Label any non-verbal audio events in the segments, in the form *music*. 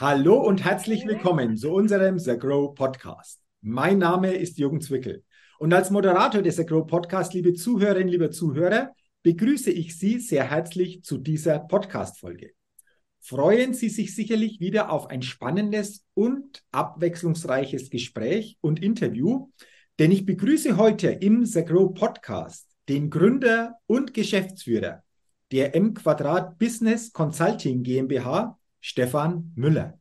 Hallo und herzlich willkommen zu unserem The Grow Podcast. Mein Name ist Jürgen Zwickel und als Moderator des The Grow Podcast, liebe Zuhörerinnen, liebe Zuhörer, begrüße ich Sie sehr herzlich zu dieser Podcast-Folge. Freuen Sie sich sicherlich wieder auf ein spannendes und abwechslungsreiches Gespräch und Interview, denn ich begrüße heute im The Grow Podcast den Gründer und Geschäftsführer der M Quadrat Business Consulting GmbH, Stefan Müller.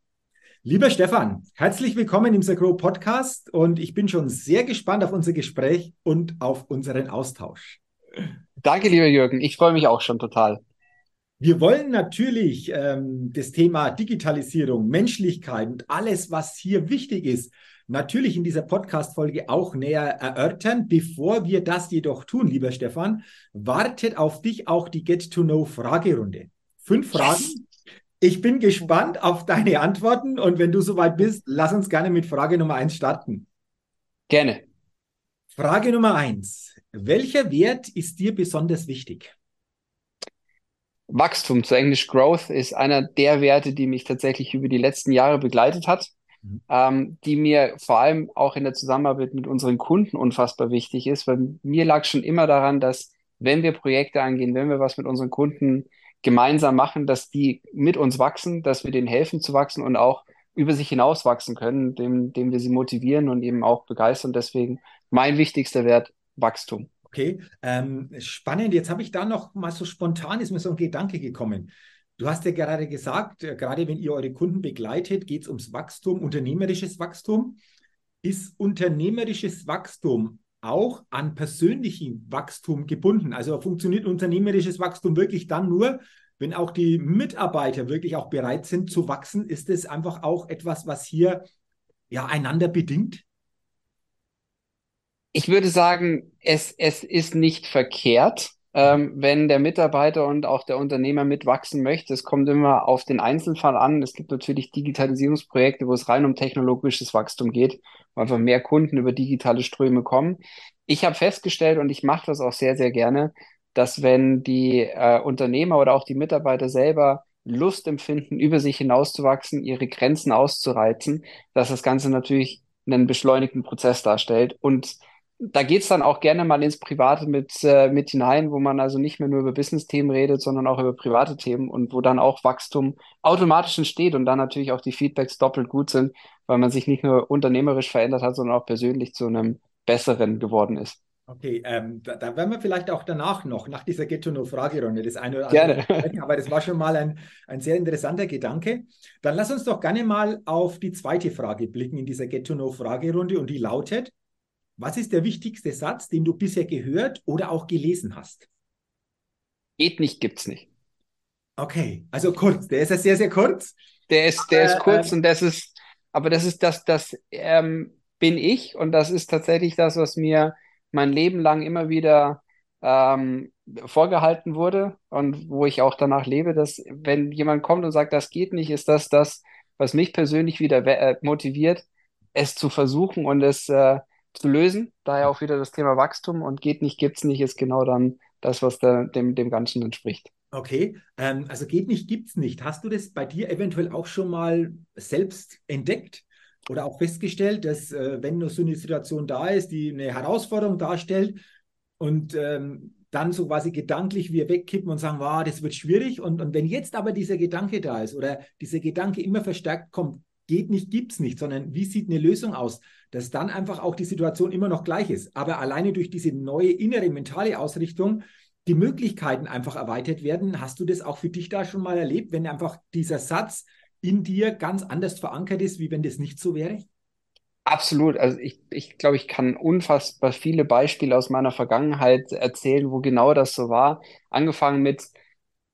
Lieber Stefan, herzlich willkommen im Sagro Podcast und ich bin schon sehr gespannt auf unser Gespräch und auf unseren Austausch. Danke, lieber Jürgen. Ich freue mich auch schon total. Wir wollen natürlich ähm, das Thema Digitalisierung, Menschlichkeit und alles, was hier wichtig ist, natürlich in dieser Podcast-Folge auch näher erörtern. Bevor wir das jedoch tun, lieber Stefan, wartet auf dich auch die Get-to-Know-Fragerunde. Fünf Fragen, yes. Ich bin gespannt auf deine Antworten und wenn du soweit bist, lass uns gerne mit Frage Nummer eins starten. Gerne. Frage Nummer eins. Welcher Wert ist dir besonders wichtig? Wachstum, zu Englisch Growth, ist einer der Werte, die mich tatsächlich über die letzten Jahre begleitet hat, mhm. ähm, die mir vor allem auch in der Zusammenarbeit mit unseren Kunden unfassbar wichtig ist, weil mir lag schon immer daran, dass wenn wir Projekte angehen, wenn wir was mit unseren Kunden gemeinsam machen, dass die mit uns wachsen, dass wir denen helfen zu wachsen und auch über sich hinaus wachsen können, indem, indem wir sie motivieren und eben auch begeistern. Deswegen mein wichtigster Wert, Wachstum. Okay, ähm, spannend. Jetzt habe ich da noch mal so spontan ist mir so ein Gedanke gekommen. Du hast ja gerade gesagt, äh, gerade wenn ihr eure Kunden begleitet, geht es ums Wachstum, unternehmerisches Wachstum. Ist unternehmerisches Wachstum auch an persönlichem Wachstum gebunden. Also funktioniert unternehmerisches Wachstum wirklich dann nur, wenn auch die Mitarbeiter wirklich auch bereit sind zu wachsen. Ist es einfach auch etwas, was hier ja einander bedingt? Ich würde sagen, es, es ist nicht verkehrt, ähm, wenn der Mitarbeiter und auch der Unternehmer mitwachsen möchte. Es kommt immer auf den Einzelfall an. Es gibt natürlich Digitalisierungsprojekte, wo es rein um technologisches Wachstum geht wo einfach mehr Kunden über digitale Ströme kommen. Ich habe festgestellt und ich mache das auch sehr, sehr gerne, dass wenn die äh, Unternehmer oder auch die Mitarbeiter selber Lust empfinden, über sich hinauszuwachsen, ihre Grenzen auszureizen, dass das Ganze natürlich einen beschleunigten Prozess darstellt. Und da geht's dann auch gerne mal ins Private mit, äh, mit hinein, wo man also nicht mehr nur über Business-Themen redet, sondern auch über private Themen und wo dann auch Wachstum automatisch entsteht und dann natürlich auch die Feedbacks doppelt gut sind, weil man sich nicht nur unternehmerisch verändert hat, sondern auch persönlich zu einem Besseren geworden ist. Okay, ähm, da, da, werden wir vielleicht auch danach noch, nach dieser Ghetto-No-Fragerunde, das eine oder andere. Gerne. Aber das war schon mal ein, ein sehr interessanter Gedanke. Dann lass uns doch gerne mal auf die zweite Frage blicken in dieser Ghetto-No-Fragerunde und die lautet, was ist der wichtigste Satz, den du bisher gehört oder auch gelesen hast? Geht nicht, gibt's nicht. Okay, also kurz. Der ist ja sehr, sehr kurz. Der ist, der ist kurz äh, und das ist, aber das ist das, das ähm, bin ich und das ist tatsächlich das, was mir mein Leben lang immer wieder ähm, vorgehalten wurde und wo ich auch danach lebe, dass wenn jemand kommt und sagt, das geht nicht, ist das das, was mich persönlich wieder äh, motiviert, es zu versuchen und es äh, zu lösen. Daher auch wieder das Thema Wachstum und geht nicht, gibt's nicht, ist genau dann das, was der, dem, dem Ganzen entspricht. Okay, ähm, also geht nicht, gibt's nicht. Hast du das bei dir eventuell auch schon mal selbst entdeckt oder auch festgestellt, dass äh, wenn so eine Situation da ist, die eine Herausforderung darstellt und ähm, dann so quasi gedanklich wir wegkippen und sagen, wow, das wird schwierig. Und, und wenn jetzt aber dieser Gedanke da ist oder dieser Gedanke immer verstärkt kommt, geht nicht, gibt's nicht, sondern wie sieht eine Lösung aus, dass dann einfach auch die Situation immer noch gleich ist. Aber alleine durch diese neue innere mentale Ausrichtung die Möglichkeiten einfach erweitert werden. Hast du das auch für dich da schon mal erlebt, wenn einfach dieser Satz in dir ganz anders verankert ist, wie wenn das nicht so wäre? Absolut. Also ich, ich glaube, ich kann unfassbar viele Beispiele aus meiner Vergangenheit erzählen, wo genau das so war. Angefangen mit,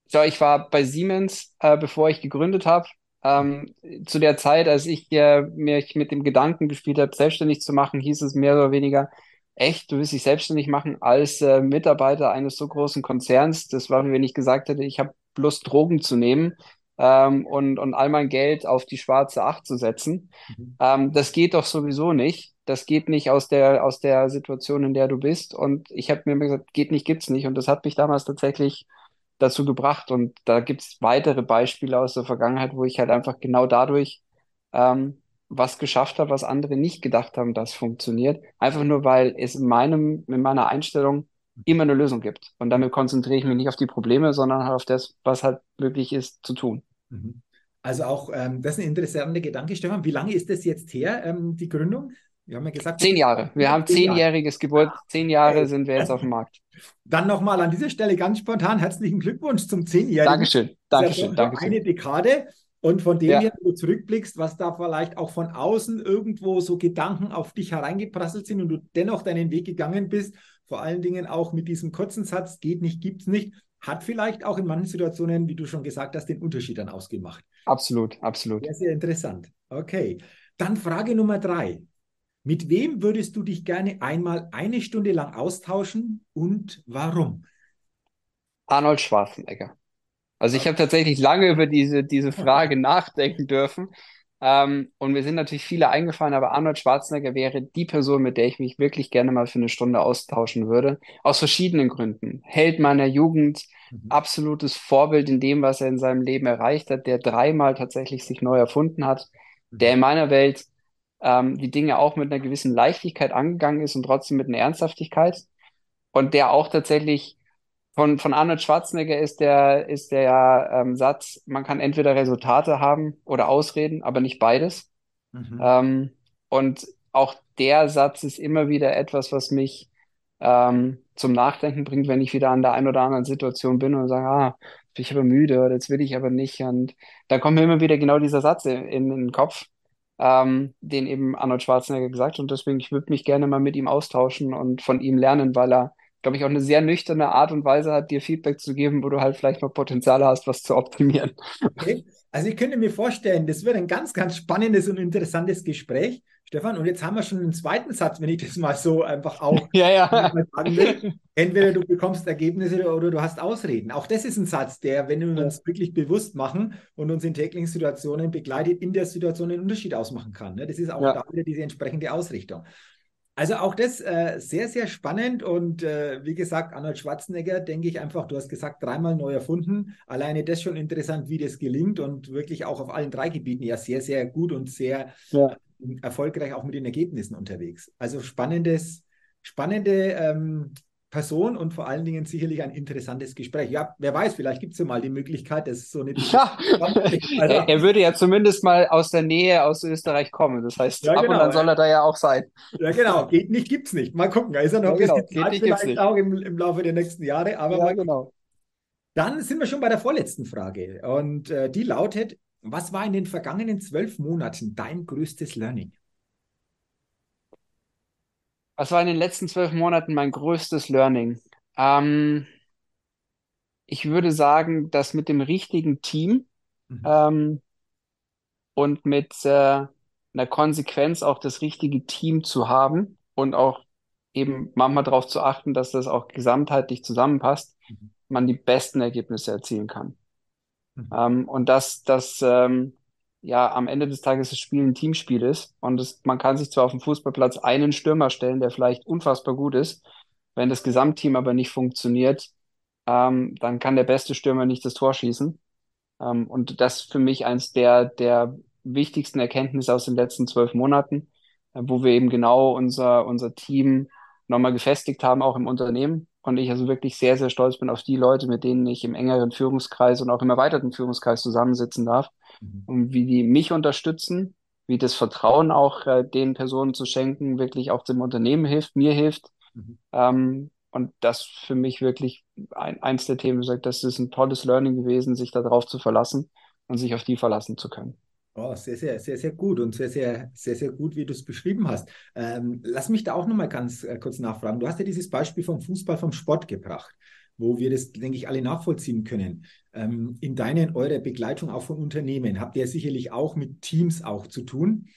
so, ich war bei Siemens, äh, bevor ich gegründet habe. Ähm, zu der Zeit, als ich äh, mich mit dem Gedanken gespielt habe, selbstständig zu machen, hieß es mehr oder weniger, echt, du willst dich selbstständig machen als äh, Mitarbeiter eines so großen Konzerns. Das war, wie wenn ich gesagt hätte, ich habe Lust, Drogen zu nehmen ähm, und, und all mein Geld auf die schwarze Acht zu setzen. Mhm. Ähm, das geht doch sowieso nicht. Das geht nicht aus der, aus der Situation, in der du bist. Und ich habe mir gesagt, geht nicht, gibt's nicht. Und das hat mich damals tatsächlich dazu gebracht. Und da gibt es weitere Beispiele aus der Vergangenheit, wo ich halt einfach genau dadurch ähm, was geschafft habe, was andere nicht gedacht haben, das funktioniert. Einfach nur, weil es in meinem, in meiner Einstellung immer eine Lösung gibt. Und damit konzentriere ich mich nicht auf die Probleme, sondern halt auf das, was halt möglich ist zu tun. Mhm. Also auch, ähm, das ist ein interessanter Gedanke, Stefan. Wie lange ist das jetzt her, ähm, die Gründung? Wir haben ja gesagt, zehn Jahre. Wir haben zehnjähriges Geburt. Ah, zehn Jahre sind wir jetzt auf dem Markt. Dann nochmal an dieser Stelle ganz spontan herzlichen Glückwunsch zum zehnjährigen. Dankeschön, Dankeschön, Dankeschön. Eine Dekade. Und von dem ja. her, wenn du zurückblickst, was da vielleicht auch von außen irgendwo so Gedanken auf dich hereingeprasselt sind und du dennoch deinen Weg gegangen bist, vor allen Dingen auch mit diesem kurzen Satz, geht nicht, gibt's nicht, hat vielleicht auch in manchen Situationen, wie du schon gesagt hast, den Unterschied dann ausgemacht. Absolut, absolut. Sehr, sehr interessant. Okay. Dann Frage Nummer drei. Mit wem würdest du dich gerne einmal eine Stunde lang austauschen und warum? Arnold Schwarzenegger. Also ich habe tatsächlich lange über diese, diese Frage nachdenken dürfen. Ähm, und mir sind natürlich viele eingefallen, aber Arnold Schwarzenegger wäre die Person, mit der ich mich wirklich gerne mal für eine Stunde austauschen würde. Aus verschiedenen Gründen. Held meiner Jugend, mhm. absolutes Vorbild in dem, was er in seinem Leben erreicht hat, der dreimal tatsächlich sich neu erfunden hat, mhm. der in meiner Welt ähm, die Dinge auch mit einer gewissen Leichtigkeit angegangen ist und trotzdem mit einer Ernsthaftigkeit. Und der auch tatsächlich von, von Arnold Schwarzenegger ist der, ist der ähm, Satz, man kann entweder Resultate haben oder Ausreden, aber nicht beides. Mhm. Ähm, und auch der Satz ist immer wieder etwas, was mich ähm, zum Nachdenken bringt, wenn ich wieder an der einen oder anderen Situation bin und sage, ah, bin ich aber müde oder jetzt will ich aber nicht. Und dann kommt mir immer wieder genau dieser Satz in, in den Kopf ähm, den eben Arnold Schwarzenegger gesagt. Und deswegen, ich würde mich gerne mal mit ihm austauschen und von ihm lernen, weil er, glaube ich, auch eine sehr nüchterne Art und Weise hat, dir Feedback zu geben, wo du halt vielleicht noch Potenzial hast, was zu optimieren. Okay. Also ich könnte mir vorstellen, das wird ein ganz, ganz spannendes und interessantes Gespräch. Stefan, und jetzt haben wir schon einen zweiten Satz, wenn ich das mal so einfach auch *laughs* ja, ja. sagen will. Entweder du bekommst Ergebnisse oder du hast Ausreden. Auch das ist ein Satz, der, wenn wir uns wirklich bewusst machen und uns in täglichen Situationen begleitet, in der Situation einen Unterschied ausmachen kann. Ne? Das ist auch ja. da wieder diese entsprechende Ausrichtung. Also auch das äh, sehr, sehr spannend und äh, wie gesagt, Arnold Schwarzenegger, denke ich einfach, du hast gesagt, dreimal neu erfunden. Alleine das schon interessant, wie das gelingt und wirklich auch auf allen drei Gebieten ja sehr, sehr gut und sehr ja erfolgreich auch mit den Ergebnissen unterwegs. Also spannendes, spannende ähm, Person und vor allen Dingen sicherlich ein interessantes Gespräch. Ja, wer weiß, vielleicht gibt es ja mal die Möglichkeit, dass so eine. *laughs* Ja. Also, er, würde ja zumindest mal aus der Nähe aus Österreich kommen. Das heißt, ja, ab genau. und dann soll er da ja auch sein. Ja, genau. Geht nicht, gibt es nicht. Mal gucken. Da ist er noch ja, genau. bisschen Zeit, vielleicht auch im, im, Laufe der nächsten Jahre. Aber ja, genau. Dann sind wir schon bei der vorletzten Frage. Und äh, die lautet: was war in den vergangenen zwölf Monaten dein größtes Learning? Was war in den letzten zwölf Monaten mein größtes Learning? Ähm, ich würde sagen, dass mit dem richtigen Team mhm. ähm, und mit äh, einer Konsequenz auch das richtige Team zu haben und auch eben manchmal darauf zu achten, dass das auch gesamtheitlich zusammenpasst, mhm. man die besten Ergebnisse erzielen kann. Mhm. Ähm, und dass das ähm, ja am Ende des Tages das Spiel ein Teamspiel ist. Und das, man kann sich zwar auf dem Fußballplatz einen Stürmer stellen, der vielleicht unfassbar gut ist, wenn das Gesamtteam aber nicht funktioniert, ähm, dann kann der beste Stürmer nicht das Tor schießen. Ähm, und das ist für mich eins der, der wichtigsten Erkenntnisse aus den letzten zwölf Monaten, äh, wo wir eben genau unser, unser Team nochmal gefestigt haben, auch im Unternehmen und ich also wirklich sehr, sehr stolz bin auf die Leute, mit denen ich im engeren Führungskreis und auch im erweiterten Führungskreis zusammensitzen darf mhm. und wie die mich unterstützen, wie das Vertrauen auch äh, den Personen zu schenken, wirklich auch dem Unternehmen hilft, mir hilft. Mhm. Ähm, und das für mich wirklich ein, eins der Themen, sagt, das ist ein tolles Learning gewesen, sich darauf zu verlassen und sich auf die verlassen zu können. Oh, sehr, sehr, sehr, sehr gut und sehr, sehr, sehr, sehr gut, wie du es beschrieben hast. Ähm, lass mich da auch nochmal ganz äh, kurz nachfragen. Du hast ja dieses Beispiel vom Fußball, vom Sport gebracht, wo wir das, denke ich, alle nachvollziehen können. Ähm, in deiner, eurer Begleitung auch von Unternehmen habt ihr sicherlich auch mit Teams auch zu tun.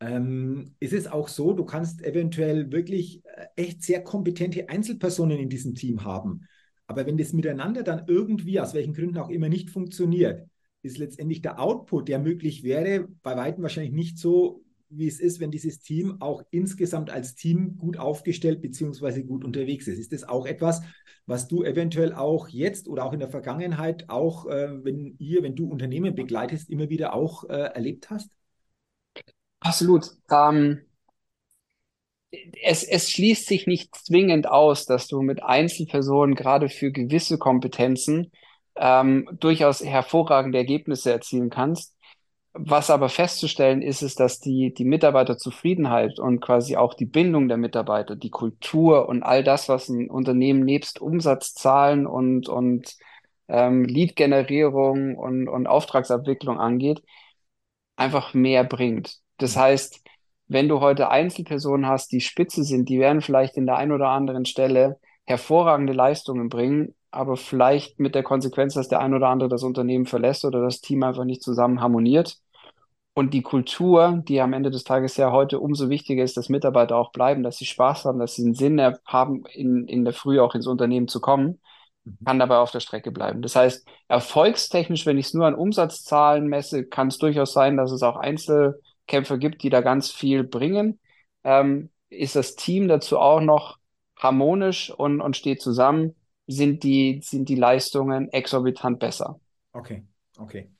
Ähm, ist es auch so, du kannst eventuell wirklich äh, echt sehr kompetente Einzelpersonen in diesem Team haben. Aber wenn das miteinander dann irgendwie, aus welchen Gründen auch immer, nicht funktioniert, ist letztendlich der Output, der möglich wäre, bei weitem wahrscheinlich nicht so wie es ist, wenn dieses Team auch insgesamt als Team gut aufgestellt bzw. gut unterwegs ist. Ist das auch etwas, was du eventuell auch jetzt oder auch in der Vergangenheit auch, äh, wenn ihr, wenn du Unternehmen begleitest, immer wieder auch äh, erlebt hast? Absolut. Ähm, es, es schließt sich nicht zwingend aus, dass du mit Einzelpersonen gerade für gewisse Kompetenzen ähm, durchaus hervorragende Ergebnisse erzielen kannst. Was aber festzustellen ist, ist, dass die, die Mitarbeiterzufriedenheit und quasi auch die Bindung der Mitarbeiter, die Kultur und all das, was ein Unternehmen nebst Umsatzzahlen und, und ähm, Lead-Generierung und, und Auftragsabwicklung angeht, einfach mehr bringt. Das heißt, wenn du heute Einzelpersonen hast, die spitze sind, die werden vielleicht in der einen oder anderen Stelle hervorragende Leistungen bringen, aber vielleicht mit der Konsequenz, dass der ein oder andere das Unternehmen verlässt oder das Team einfach nicht zusammen harmoniert. Und die Kultur, die am Ende des Tages ja heute umso wichtiger ist, dass Mitarbeiter auch bleiben, dass sie Spaß haben, dass sie einen Sinn haben, in, in der Früh auch ins Unternehmen zu kommen, mhm. kann dabei auf der Strecke bleiben. Das heißt, erfolgstechnisch, wenn ich es nur an Umsatzzahlen messe, kann es durchaus sein, dass es auch Einzelkämpfer gibt, die da ganz viel bringen. Ähm, ist das Team dazu auch noch harmonisch und, und steht zusammen, sind die, sind die Leistungen exorbitant besser. Okay, okay.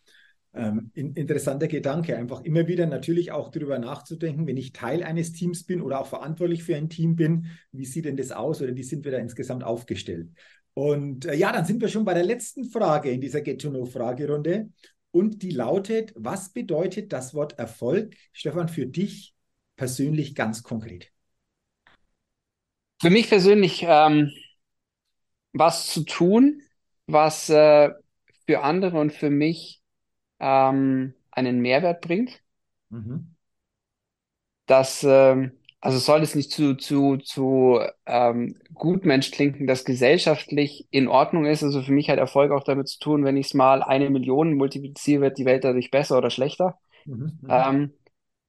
Ähm, in, interessanter Gedanke, einfach immer wieder natürlich auch darüber nachzudenken, wenn ich Teil eines Teams bin oder auch verantwortlich für ein Team bin, wie sieht denn das aus oder wie sind wir da insgesamt aufgestellt? Und äh, ja, dann sind wir schon bei der letzten Frage in dieser Get-to-Know-Fragerunde. Und die lautet, was bedeutet das Wort Erfolg, Stefan, für dich persönlich ganz konkret? Für mich persönlich ähm, was zu tun, was äh, für andere und für mich ähm, einen Mehrwert bringt. Mhm. Das, ähm, also soll es nicht zu, zu, zu ähm, Gutmensch klinken, das gesellschaftlich in Ordnung ist. Also für mich hat Erfolg auch damit zu tun, wenn ich es mal eine Million multipliziere, wird die Welt dadurch besser oder schlechter. Mhm. mhm. Ähm,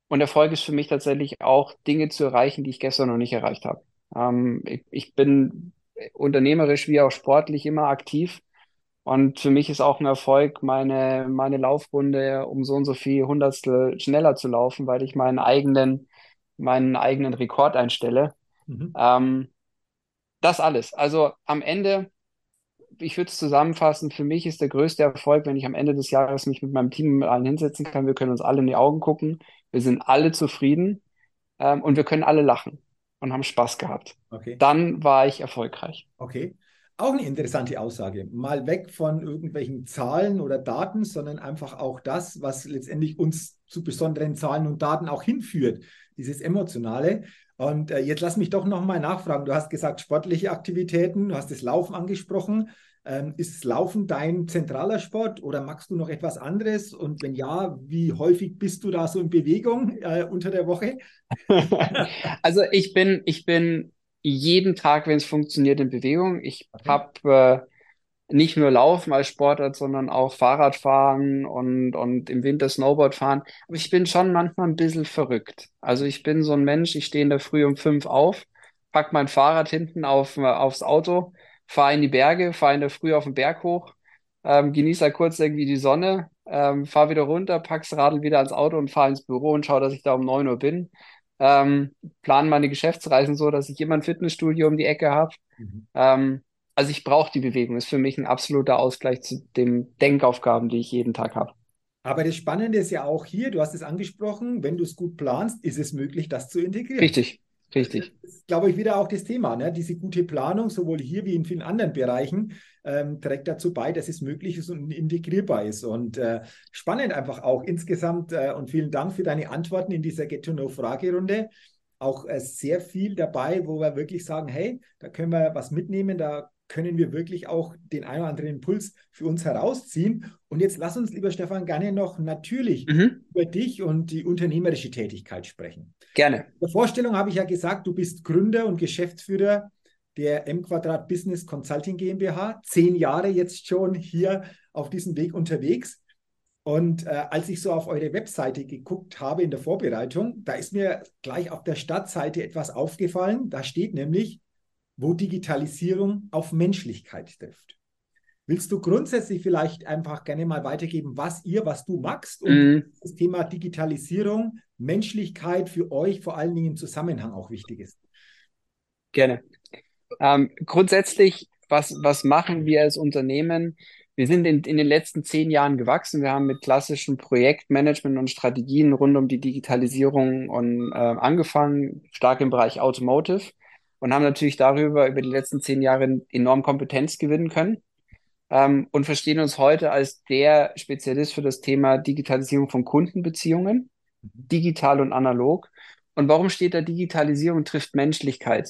und Erfolg ist für mich tatsächlich auch Dinge zu erreichen, die ich gestern noch nicht erreicht habe. Ähm, ich, ich bin unternehmerisch wie auch sportlich immer aktiv. Und für mich ist auch ein Erfolg, meine, meine Laufrunde um so und so viel Hundertstel schneller zu laufen, weil ich meinen eigenen, meinen eigenen Rekord einstelle. Mhm. Ähm, das alles. Also am Ende, ich würde es zusammenfassen, für mich ist der größte Erfolg, wenn ich am Ende des Jahres mich mit meinem Team mit allen hinsetzen kann. Wir können uns alle in die Augen gucken. Wir sind alle zufrieden ähm, und wir können alle lachen und haben Spaß gehabt. Okay. Dann war ich erfolgreich. Okay. Auch eine interessante Aussage. Mal weg von irgendwelchen Zahlen oder Daten, sondern einfach auch das, was letztendlich uns zu besonderen Zahlen und Daten auch hinführt, dieses Emotionale. Und äh, jetzt lass mich doch nochmal nachfragen. Du hast gesagt, sportliche Aktivitäten, du hast das Laufen angesprochen. Ähm, ist Laufen dein zentraler Sport oder magst du noch etwas anderes? Und wenn ja, wie häufig bist du da so in Bewegung äh, unter der Woche? *laughs* also ich bin, ich bin jeden Tag, wenn es funktioniert, in Bewegung. Ich okay. habe äh, nicht nur Laufen als Sportart, sondern auch Fahrradfahren und, und im Winter Snowboard fahren. Aber ich bin schon manchmal ein bisschen verrückt. Also ich bin so ein Mensch, ich stehe in der Früh um fünf auf, pack mein Fahrrad hinten auf, äh, aufs Auto fahre in die Berge, fahre in der Früh auf den Berg hoch, ähm, genieße halt kurz irgendwie die Sonne, ähm, fahre wieder runter, pack's Radl wieder ans Auto und fahre ins Büro und schaue, dass ich da um 9 Uhr bin. Ähm, plane meine Geschäftsreisen so, dass ich immer ein Fitnessstudio um die Ecke habe. Mhm. Ähm, also ich brauche die Bewegung, ist für mich ein absoluter Ausgleich zu den Denkaufgaben, die ich jeden Tag habe. Aber das Spannende ist ja auch hier, du hast es angesprochen, wenn du es gut planst, ist es möglich, das zu integrieren. Richtig, Richtig. Das ist, glaube ich, wieder auch das Thema. Ne? Diese gute Planung, sowohl hier wie in vielen anderen Bereichen, ähm, trägt dazu bei, dass es möglich ist und integrierbar ist. Und äh, spannend einfach auch insgesamt. Äh, und vielen Dank für deine Antworten in dieser Get-to-Know-Fragerunde. Auch äh, sehr viel dabei, wo wir wirklich sagen, hey, da können wir was mitnehmen, da können wir wirklich auch den einen oder anderen Impuls für uns herausziehen. Und jetzt lass uns, lieber Stefan, gerne noch natürlich mhm. über dich und die unternehmerische Tätigkeit sprechen. Gerne. In der Vorstellung habe ich ja gesagt, du bist Gründer und Geschäftsführer der M Quadrat Business Consulting GmbH. Zehn Jahre jetzt schon hier auf diesem Weg unterwegs. Und äh, als ich so auf eure Webseite geguckt habe in der Vorbereitung, da ist mir gleich auf der Startseite etwas aufgefallen. Da steht nämlich wo Digitalisierung auf Menschlichkeit trifft. Willst du grundsätzlich vielleicht einfach gerne mal weitergeben, was ihr, was du magst und mm. das Thema Digitalisierung, Menschlichkeit für euch vor allen Dingen im Zusammenhang auch wichtig ist? Gerne. Ähm, grundsätzlich, was, was machen wir als Unternehmen? Wir sind in, in den letzten zehn Jahren gewachsen. Wir haben mit klassischen Projektmanagement und Strategien rund um die Digitalisierung und, äh, angefangen, stark im Bereich Automotive und haben natürlich darüber über die letzten zehn Jahre enorm Kompetenz gewinnen können ähm, und verstehen uns heute als der Spezialist für das Thema Digitalisierung von Kundenbeziehungen, mhm. digital und analog. Und warum steht da Digitalisierung trifft Menschlichkeit?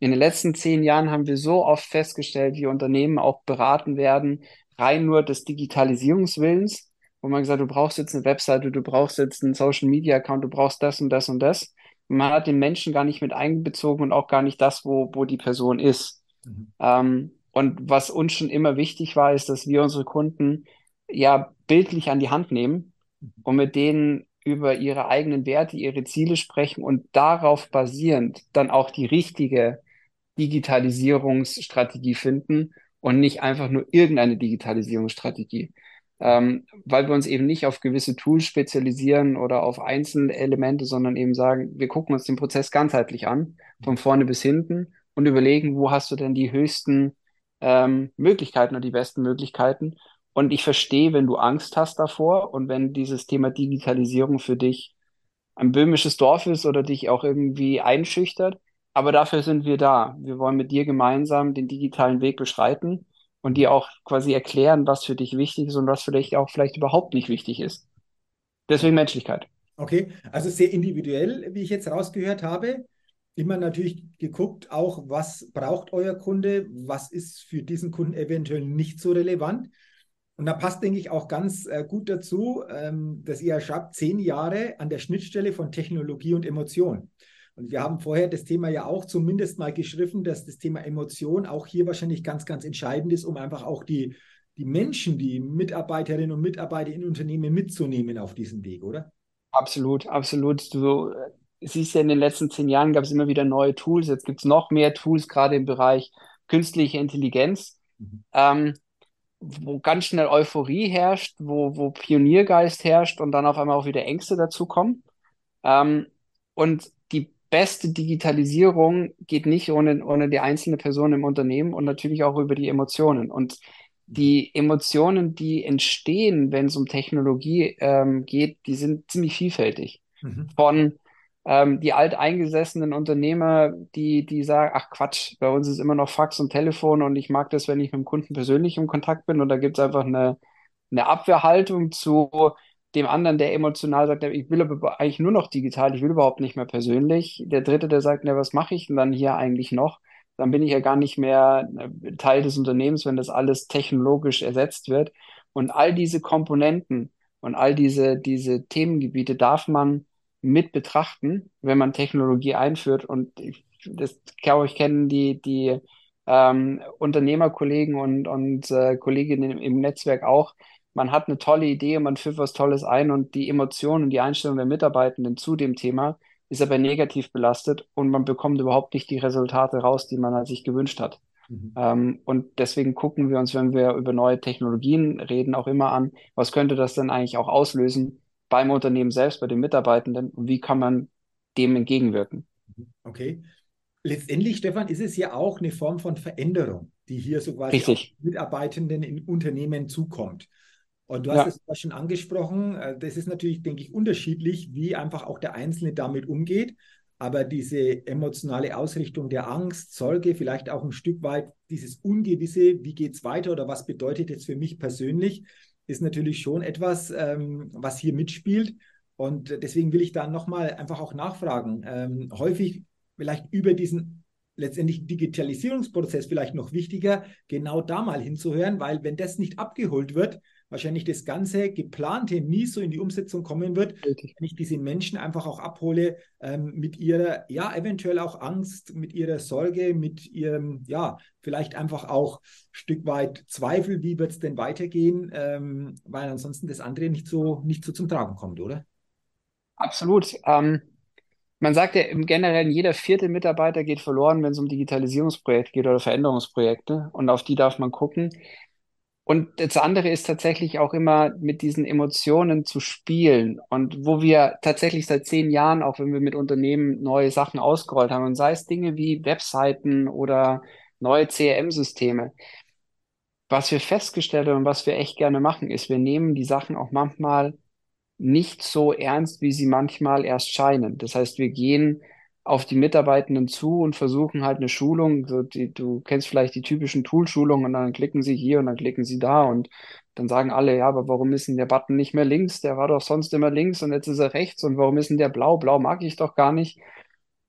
In den letzten zehn Jahren haben wir so oft festgestellt, wie Unternehmen auch beraten werden, rein nur des Digitalisierungswillens, wo man gesagt, du brauchst jetzt eine Webseite, du brauchst jetzt einen Social Media Account, du brauchst das und das und das. Man hat den Menschen gar nicht mit einbezogen und auch gar nicht das, wo, wo die Person ist. Mhm. Ähm, und was uns schon immer wichtig war, ist, dass wir unsere Kunden ja bildlich an die Hand nehmen mhm. und mit denen über ihre eigenen Werte, ihre Ziele sprechen und darauf basierend dann auch die richtige Digitalisierungsstrategie finden und nicht einfach nur irgendeine Digitalisierungsstrategie. Ähm, weil wir uns eben nicht auf gewisse Tools spezialisieren oder auf einzelne Elemente, sondern eben sagen, wir gucken uns den Prozess ganzheitlich an, von vorne bis hinten und überlegen, wo hast du denn die höchsten ähm, Möglichkeiten und die besten Möglichkeiten. Und ich verstehe, wenn du Angst hast davor und wenn dieses Thema Digitalisierung für dich ein böhmisches Dorf ist oder dich auch irgendwie einschüchtert. Aber dafür sind wir da. Wir wollen mit dir gemeinsam den digitalen Weg beschreiten und dir auch quasi erklären, was für dich wichtig ist und was dich auch vielleicht überhaupt nicht wichtig ist. Deswegen Menschlichkeit. Okay, also sehr individuell, wie ich jetzt rausgehört habe immer natürlich geguckt, auch was braucht euer Kunde, was ist für diesen Kunden eventuell nicht so relevant. Und da passt, denke ich, auch ganz äh, gut dazu, ähm, dass ihr schreibt, zehn Jahre an der Schnittstelle von Technologie und Emotion. Und wir haben vorher das Thema ja auch zumindest mal geschrieben, dass das Thema Emotion auch hier wahrscheinlich ganz, ganz entscheidend ist, um einfach auch die, die Menschen, die Mitarbeiterinnen und Mitarbeiter in Unternehmen mitzunehmen auf diesem Weg, oder? Absolut, absolut. Du siehst ja, in den letzten zehn Jahren gab es immer wieder neue Tools. Jetzt gibt es noch mehr Tools, gerade im Bereich künstliche Intelligenz, mhm. ähm, wo ganz schnell Euphorie herrscht, wo, wo Pioniergeist herrscht und dann auf einmal auch wieder Ängste dazukommen. Ähm, und beste Digitalisierung geht nicht ohne, ohne die einzelne Person im Unternehmen und natürlich auch über die Emotionen. Und die Emotionen, die entstehen, wenn es um Technologie ähm, geht, die sind ziemlich vielfältig. Mhm. Von ähm, die alteingesessenen Unternehmer, die, die sagen, ach Quatsch, bei uns ist immer noch Fax und Telefon und ich mag das, wenn ich mit dem Kunden persönlich im Kontakt bin und da gibt es einfach eine, eine Abwehrhaltung zu dem anderen, der emotional sagt, ich will aber eigentlich nur noch digital, ich will überhaupt nicht mehr persönlich. Der dritte, der sagt, na, was mache ich denn dann hier eigentlich noch? Dann bin ich ja gar nicht mehr äh, Teil des Unternehmens, wenn das alles technologisch ersetzt wird. Und all diese Komponenten und all diese, diese Themengebiete darf man mit betrachten, wenn man Technologie einführt. Und ich, das glaube ich kennen die, die ähm, Unternehmerkollegen und, und äh, Kolleginnen im, im Netzwerk auch. Man hat eine tolle Idee und man führt was Tolles ein und die Emotionen und die Einstellung der Mitarbeitenden zu dem Thema ist aber negativ belastet und man bekommt überhaupt nicht die Resultate raus, die man sich gewünscht hat. Mhm. Ähm, und deswegen gucken wir uns, wenn wir über neue Technologien reden, auch immer an, was könnte das denn eigentlich auch auslösen, beim Unternehmen selbst, bei den Mitarbeitenden und wie kann man dem entgegenwirken. Okay. Letztendlich, Stefan, ist es ja auch eine Form von Veränderung, die hier so quasi. Mitarbeitenden in Unternehmen zukommt. Und du hast ja. es schon angesprochen, äh, das ist natürlich, denke ich, unterschiedlich, wie einfach auch der Einzelne damit umgeht. Aber diese emotionale Ausrichtung der Angst, Sorge, vielleicht auch ein Stück weit dieses Ungewisse, wie geht es weiter oder was bedeutet jetzt für mich persönlich, ist natürlich schon etwas, ähm, was hier mitspielt. Und deswegen will ich da nochmal einfach auch nachfragen. Ähm, häufig vielleicht über diesen letztendlich Digitalisierungsprozess vielleicht noch wichtiger, genau da mal hinzuhören, weil wenn das nicht abgeholt wird, wahrscheinlich das ganze Geplante nie so in die Umsetzung kommen wird, Richtig. wenn ich diese Menschen einfach auch abhole ähm, mit ihrer, ja, eventuell auch Angst, mit ihrer Sorge, mit ihrem, ja, vielleicht einfach auch Stück weit Zweifel, wie wird es denn weitergehen, ähm, weil ansonsten das andere nicht so, nicht so zum Tragen kommt, oder? Absolut. Ähm, man sagt ja im Generellen, jeder vierte Mitarbeiter geht verloren, wenn es um Digitalisierungsprojekte geht oder Veränderungsprojekte. Und auf die darf man gucken Und das andere ist tatsächlich auch immer mit diesen Emotionen zu spielen. Und wo wir tatsächlich seit zehn Jahren, auch wenn wir mit Unternehmen neue Sachen ausgerollt haben, und sei es Dinge wie Webseiten oder neue CRM-Systeme, was wir festgestellt haben und was wir echt gerne machen, ist, wir nehmen die Sachen auch manchmal nicht so ernst, wie sie manchmal erst scheinen. Das heißt, wir gehen auf die Mitarbeitenden zu und versuchen halt eine Schulung, so die, du kennst vielleicht die typischen Tool-Schulungen und dann klicken sie hier und dann klicken sie da und dann sagen alle, ja, aber warum ist denn der Button nicht mehr links? Der war doch sonst immer links und jetzt ist er rechts und warum ist denn der blau? Blau mag ich doch gar nicht.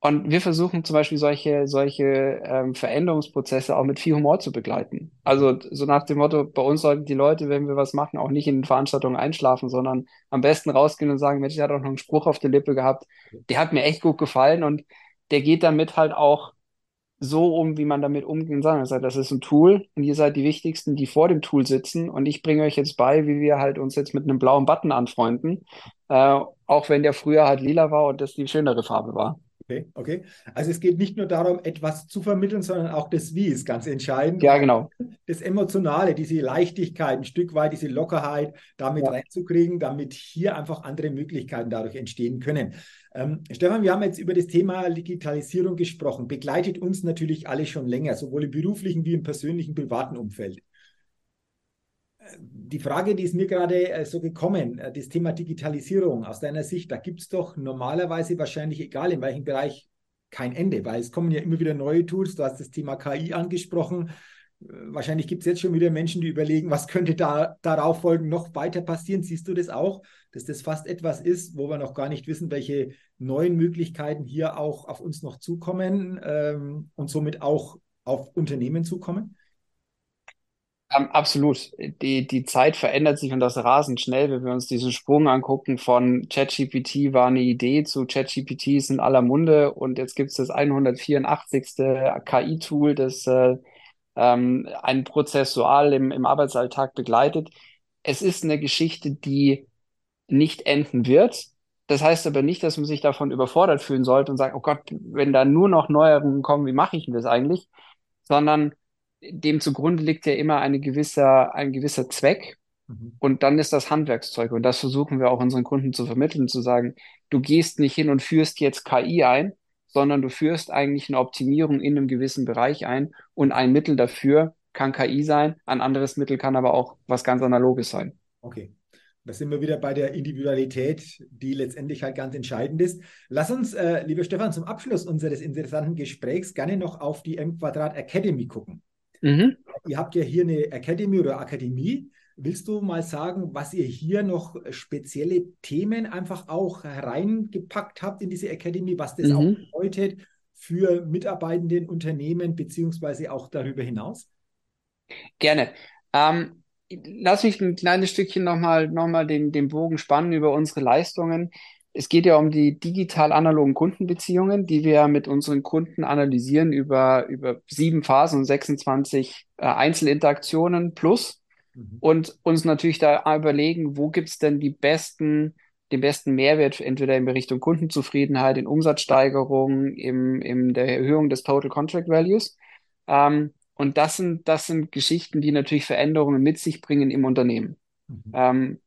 Und wir versuchen zum Beispiel solche, solche ähm, Veränderungsprozesse auch mit viel Humor zu begleiten. Also so nach dem Motto, bei uns sollten die Leute, wenn wir was machen, auch nicht in Veranstaltungen einschlafen, sondern am besten rausgehen und sagen, Mensch, der hat auch noch einen Spruch auf der Lippe gehabt, der hat mir echt gut gefallen und der geht damit halt auch so um, wie man damit umgehen soll. Er sagt, das ist ein Tool und ihr seid die Wichtigsten, die vor dem Tool sitzen und ich bringe euch jetzt bei, wie wir halt uns jetzt mit einem blauen Button anfreunden, äh, auch wenn der früher halt lila war und das die schönere Farbe war. Okay, okay. Also es geht nicht nur darum, etwas zu vermitteln, sondern auch das Wie ist ganz entscheidend. Ja, genau. Das Emotionale, diese Leichtigkeit, ein Stück weit diese Lockerheit damit ja. reinzukriegen, damit hier einfach andere Möglichkeiten dadurch entstehen können. Ähm, Stefan, wir haben jetzt über das Thema Digitalisierung gesprochen. Begleitet uns natürlich alle schon länger, sowohl im beruflichen wie im persönlichen, privaten Umfeld die Frage, die ist mir gerade äh, so gekommen, äh, das Thema Digitalisierung aus deiner Sicht, da gibt es doch normalerweise wahrscheinlich, egal in welchem Bereich, kein Ende, weil es kommen ja immer wieder neue Tools. Du hast das Thema KI angesprochen. Äh, wahrscheinlich gibt es jetzt schon wieder Menschen, die überlegen, was könnte da darauf folgen, noch weiter passieren. Siehst du das auch, dass das fast etwas ist, wo wir noch gar nicht wissen, welche neuen Möglichkeiten hier auch auf uns noch zukommen ähm, und somit auch auf Unternehmen zukommen? Um, absolut. Die, die Zeit verändert sich und das rasend schnell, wenn wir uns diesen Sprung angucken von ChatGPT war eine Idee zu ChatGPT ist in aller Munde und jetzt gibt es das 184. KI-Tool, das äh, ähm, einen prozessual im, im Arbeitsalltag begleitet. Es ist eine Geschichte, die nicht enden wird. Das heißt aber nicht, dass man sich davon überfordert fühlen sollte und sagt, oh Gott, wenn da nur noch Neuerungen kommen, wie mache ich denn das eigentlich? Sondern dem zugrunde liegt ja immer eine gewisser, ein gewisser Zweck. Mhm. Und dann ist das Handwerkszeug. Und das versuchen wir auch unseren Kunden zu vermitteln, zu sagen, du gehst nicht hin und führst jetzt KI ein, sondern du führst eigentlich eine Optimierung in einem gewissen Bereich ein. Und ein Mittel dafür kann KI sein, ein anderes Mittel kann aber auch was ganz Analoges sein. Okay. Da sind wir wieder bei der Individualität, die letztendlich halt ganz entscheidend ist. Lass uns, äh, lieber Stefan, zum Abschluss unseres interessanten Gesprächs gerne noch auf die M Quadrat Academy gucken. Mhm. Ihr habt ja hier eine Academy oder Akademie. Willst du mal sagen, was ihr hier noch spezielle Themen einfach auch hereingepackt habt in diese Academy, was das mhm. auch bedeutet für Mitarbeitende in Unternehmen beziehungsweise auch darüber hinaus? Gerne. Ähm, lass mich ein kleines Stückchen nochmal noch mal den, den Bogen spannen über unsere Leistungen. Es geht ja um die digital-analogen Kundenbeziehungen, die wir mit unseren Kunden analysieren über, über sieben Phasen und 26 äh, Einzelinteraktionen plus mhm. und uns natürlich da überlegen, wo gibt es denn die besten, den besten Mehrwert, entweder in Richtung Kundenzufriedenheit, in Umsatzsteigerung, im, in der Erhöhung des Total Contract Values. Ähm, und das sind, das sind Geschichten, die natürlich Veränderungen mit sich bringen im Unternehmen. Mhm. Ähm,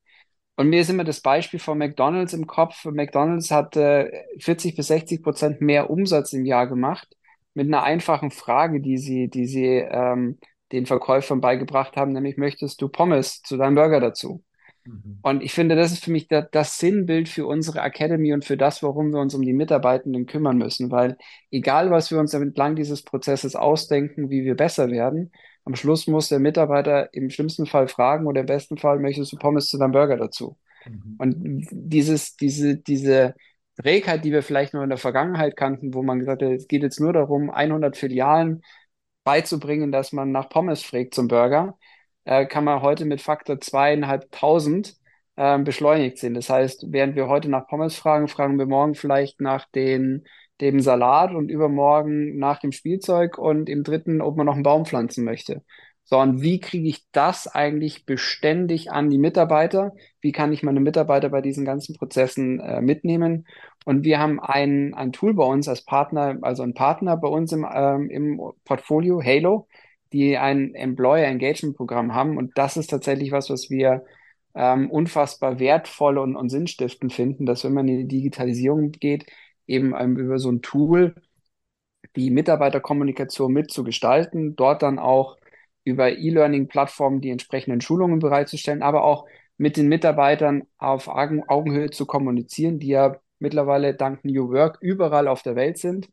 und mir ist immer das Beispiel von McDonald's im Kopf. McDonald's hat äh, 40 bis 60 Prozent mehr Umsatz im Jahr gemacht mit einer einfachen Frage, die sie, die sie ähm, den Verkäufern beigebracht haben, nämlich möchtest du Pommes zu deinem Burger dazu? Mhm. Und ich finde, das ist für mich das, das Sinnbild für unsere Academy und für das, warum wir uns um die Mitarbeitenden kümmern müssen, weil egal, was wir uns entlang dieses Prozesses ausdenken, wie wir besser werden, am Schluss muss der Mitarbeiter im schlimmsten Fall fragen oder im besten Fall möchtest du Pommes zu deinem Burger dazu. Mhm. Und dieses, diese, diese Trägheit, die wir vielleicht noch in der Vergangenheit kannten, wo man gesagt hat, es geht jetzt nur darum, 100 Filialen beizubringen, dass man nach Pommes fragt zum Burger, äh, kann man heute mit Faktor zweieinhalbtausend äh, beschleunigt sehen. Das heißt, während wir heute nach Pommes fragen, fragen wir morgen vielleicht nach den dem Salat und übermorgen nach dem Spielzeug und im dritten, ob man noch einen Baum pflanzen möchte. So, und wie kriege ich das eigentlich beständig an die Mitarbeiter? Wie kann ich meine Mitarbeiter bei diesen ganzen Prozessen äh, mitnehmen? Und wir haben ein, ein Tool bei uns als Partner, also ein Partner bei uns im, ähm, im Portfolio, Halo, die ein Employer Engagement Programm haben. Und das ist tatsächlich was, was wir ähm, unfassbar wertvoll und, und sinnstiftend finden, dass wenn man in die Digitalisierung geht, eben ähm, über so ein Tool die Mitarbeiterkommunikation mitzugestalten, dort dann auch über E-Learning-Plattformen die entsprechenden Schulungen bereitzustellen, aber auch mit den Mitarbeitern auf Augenhöhe zu kommunizieren, die ja mittlerweile dank New Work überall auf der Welt sind,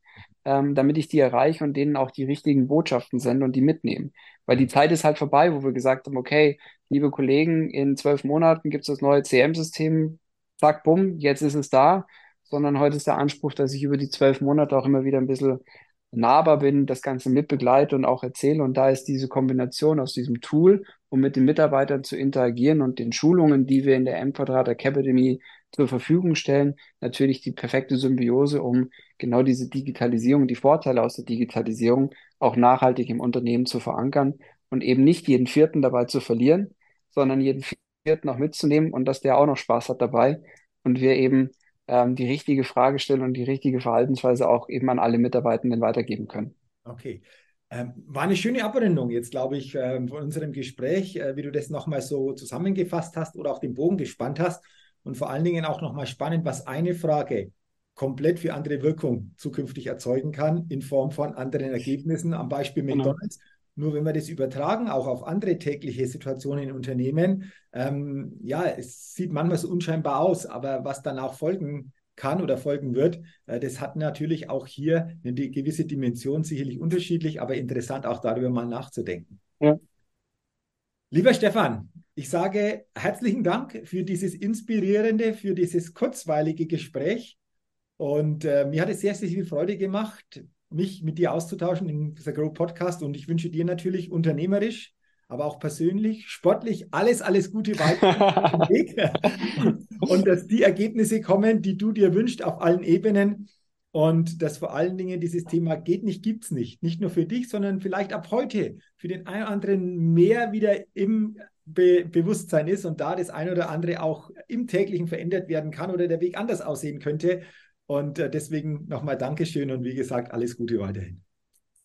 ähm, damit ich die erreiche und denen auch die richtigen Botschaften sende und die mitnehmen. Weil die Zeit ist halt vorbei, wo wir gesagt haben, okay, liebe Kollegen, in zwölf Monaten gibt es das neue CM-System, zack, bumm, jetzt ist es da, sondern heute ist der Anspruch, dass ich über die zwölf Monate auch immer wieder ein bisschen nahbar bin, das Ganze mitbegleite und auch erzähle. Und da ist diese Kombination aus diesem Tool, um mit den Mitarbeitern zu interagieren und den Schulungen, die wir in der M-Quadrat Academy zur Verfügung stellen, natürlich die perfekte Symbiose, um genau diese Digitalisierung, die Vorteile aus der Digitalisierung auch nachhaltig im Unternehmen zu verankern und eben nicht jeden Vierten dabei zu verlieren, sondern jeden Vierten auch mitzunehmen und dass der auch noch Spaß hat dabei und wir eben ähm, die richtige Frage stellen und die richtige Verhaltensweise auch eben an alle Mitarbeitenden weitergeben können. Okay. Ähm, war eine schöne Abrundung jetzt, glaube ich, ähm, von unserem Gespräch, äh, wie du das nochmal so zusammengefasst hast oder auch den Bogen gespannt hast. Und vor allen Dingen auch nochmal spannend, was eine Frage komplett für andere Wirkung zukünftig erzeugen kann in Form von anderen Ergebnissen. Am Beispiel genau. Nur wenn wir das übertragen, auch auf andere tägliche Situationen in Unternehmen, ähm, ja, es sieht manchmal so unscheinbar aus, aber was dann auch folgen kann oder folgen wird, äh, das hat natürlich auch hier eine gewisse Dimension, sicherlich unterschiedlich, aber interessant auch darüber mal nachzudenken. Ja. Lieber Stefan, ich sage herzlichen Dank für dieses inspirierende, für dieses kurzweilige Gespräch. Und äh, mir hat es sehr, sehr viel Freude gemacht, mich mit dir auszutauschen im The Grow Podcast und ich wünsche dir natürlich unternehmerisch, aber auch persönlich, sportlich alles, alles Gute weiter *laughs* Weg und dass die Ergebnisse kommen, die du dir wünschst auf allen Ebenen und dass vor allen Dingen dieses Thema geht nicht, gibt es nicht. Nicht nur für dich, sondern vielleicht ab heute für den einen oder anderen mehr wieder im Be Bewusstsein ist und da das eine oder andere auch im täglichen verändert werden kann oder der Weg anders aussehen könnte. Und äh, deswegen nochmal Dankeschön und wie gesagt, alles Gute weiterhin.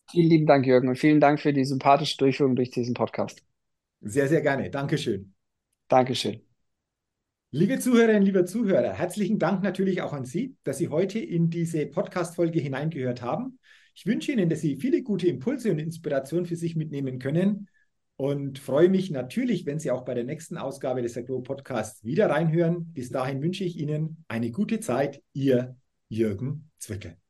Vielen lieben Dank, Jürgen, und vielen Dank für die sympathische Durchführung durch diesen Podcast. Sehr, sehr gerne. Dankeschön. Dankeschön. Liebe Zuhörerinnen, lieber Zuhörer, herzlichen Dank natürlich auch an Sie, dass Sie heute in diese Podcast-Folge hineingehört haben. Ich wünsche Ihnen, dass Sie viele gute Impulse und Inspirationen für sich mitnehmen können und freue mich natürlich, wenn Sie auch bei der nächsten Ausgabe des Agro Podcasts wieder reinhören. Bis dahin wünsche ich Ihnen eine gute Zeit. Ihr Jürgen Zwickel.